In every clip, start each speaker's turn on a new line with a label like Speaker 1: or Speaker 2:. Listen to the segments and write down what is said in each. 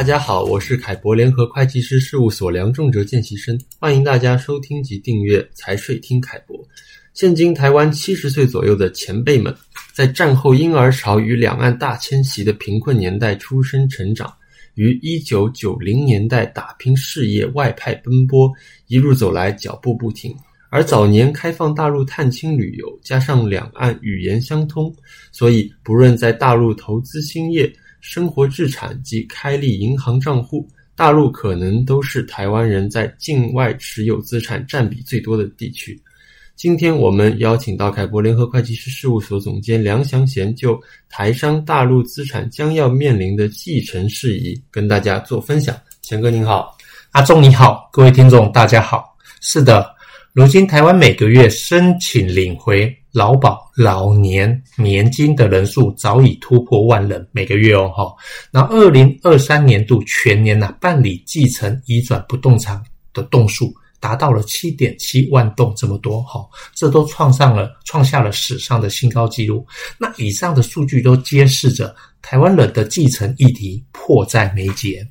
Speaker 1: 大家好，我是凯博联合会计师事务所梁仲哲见习生，欢迎大家收听及订阅财税听凯博。现今台湾七十岁左右的前辈们，在战后婴儿潮与两岸大迁徙的贫困年代出生成长，于一九九零年代打拼事业，外派奔波，一路走来脚步不停。而早年开放大陆探亲旅游，加上两岸语言相通，所以不论在大陆投资兴业、生活资产及开立银行账户，大陆可能都是台湾人在境外持有资产占比最多的地区。今天我们邀请到凯博联合会计师事务所总监梁祥贤，就台商大陆资产将要面临的继承事宜，跟大家做分享。贤哥您好，
Speaker 2: 阿忠你好，各位听众大家好。是的，如今台湾每个月申请领回劳保老年年金的人数早已突破万人，每个月哦哈。那二零二三年度全年呢、啊，办理继承移转不动产的栋数。达到了七点七万栋这么多，哈，这都创上了创下了史上的新高纪录。那以上的数据都揭示着台湾人的继承议题迫在眉睫。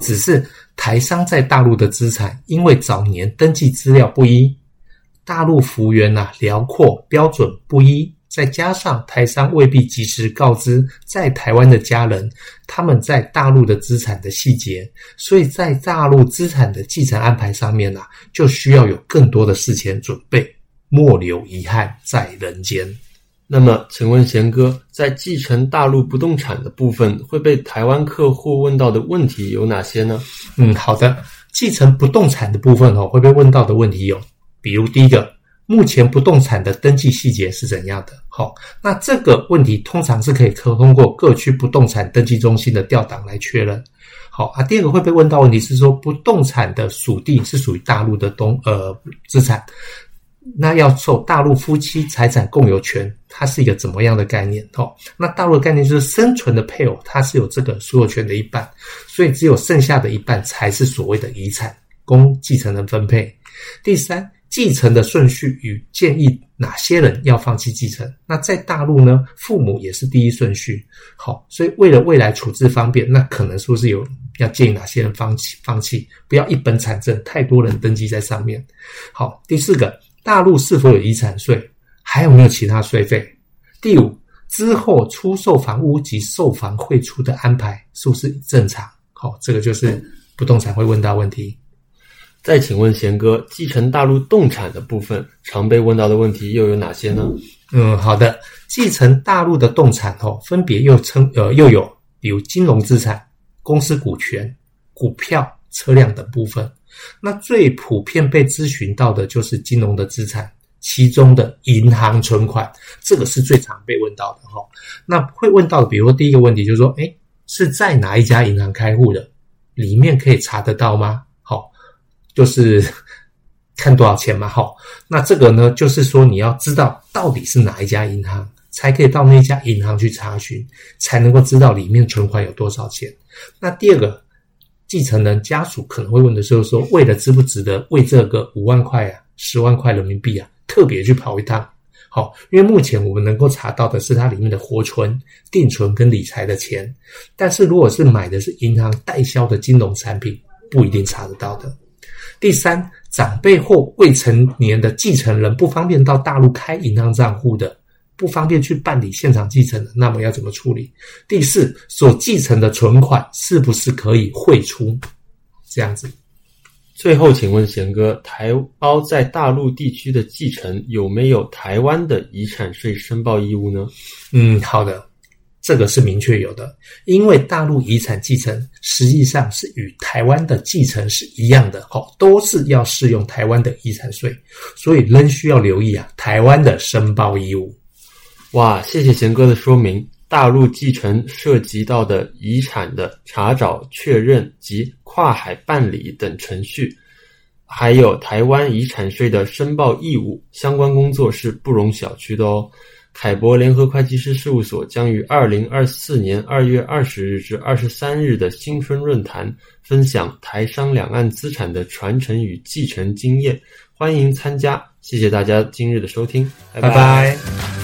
Speaker 2: 只是台商在大陆的资产，因为早年登记资料不一，大陆幅员呐辽阔，标准不一。再加上台商未必及时告知在台湾的家人他们在大陆的资产的细节，所以在大陆资产的继承安排上面呢、啊，就需要有更多的事前准备，莫留遗憾在人间。
Speaker 1: 那么，请问贤哥，在继承大陆不动产的部分，会被台湾客户问到的问题有哪些呢？
Speaker 2: 嗯，好的，继承不动产的部分哦，会被问到的问题有，比如第一个。目前不动产的登记细节是怎样的？好，那这个问题通常是可以可通过各区不动产登记中心的调档来确认。好啊，第二个会被问到问题是说，不动产的属地是属于大陆的东呃资产，那要受大陆夫妻财产共有权，它是一个怎么样的概念？哦，那大陆的概念就是生存的配偶，它是有这个所有权的一半，所以只有剩下的一半才是所谓的遗产，供继承人分配。第三。继承的顺序与建议哪些人要放弃继承？那在大陆呢？父母也是第一顺序。好，所以为了未来处置方便，那可能是不是有要建议哪些人放弃？放弃，不要一本产证，太多人登记在上面。好，第四个，大陆是否有遗产税？还有没有其他税费？第五，之后出售房屋及售房汇出的安排是不是正常？好，这个就是不动产会问到问题。
Speaker 1: 再请问贤哥，继承大陆动产的部分，常被问到的问题又有哪些呢？
Speaker 2: 嗯，好的，继承大陆的动产哦，分别又称呃又有，比如金融资产、公司股权、股票、车辆等部分。那最普遍被咨询到的就是金融的资产，其中的银行存款，这个是最常被问到的哈。那会问到，比如说第一个问题就是说，诶，是在哪一家银行开户的？里面可以查得到吗？就是 看多少钱嘛，好，那这个呢，就是说你要知道到底是哪一家银行，才可以到那家银行去查询，才能够知道里面存款有多少钱。那第二个，继承人家属可能会问的时候说，为了值不值得为这个五万块啊、十万块人民币啊，特别去跑一趟？好，因为目前我们能够查到的是它里面的活存、定存跟理财的钱，但是如果是买的是银行代销的金融产品，不一定查得到的。第三，长辈或未成年的继承人不方便到大陆开银行账户的，不方便去办理现场继承的，那么要怎么处理？第四，所继承的存款是不是可以汇出？这样子。
Speaker 1: 最后，请问贤哥，台胞在大陆地区的继承有没有台湾的遗产税申报义务呢？
Speaker 2: 嗯，好的。这个是明确有的，因为大陆遗产继承实际上是与台湾的继承是一样的，好，都是要适用台湾的遗产税，所以仍需要留意啊，台湾的申报义务。
Speaker 1: 哇，谢谢贤哥的说明。大陆继承涉及到的遗产的查找、确认及跨海办理等程序，还有台湾遗产税的申报义务，相关工作是不容小觑的哦。凯博联合会计师事务所将于二零二四年二月二十日至二十三日的新春论坛分享台商两岸资产的传承与继承经验，欢迎参加。谢谢大家今日的收听，拜拜。拜拜。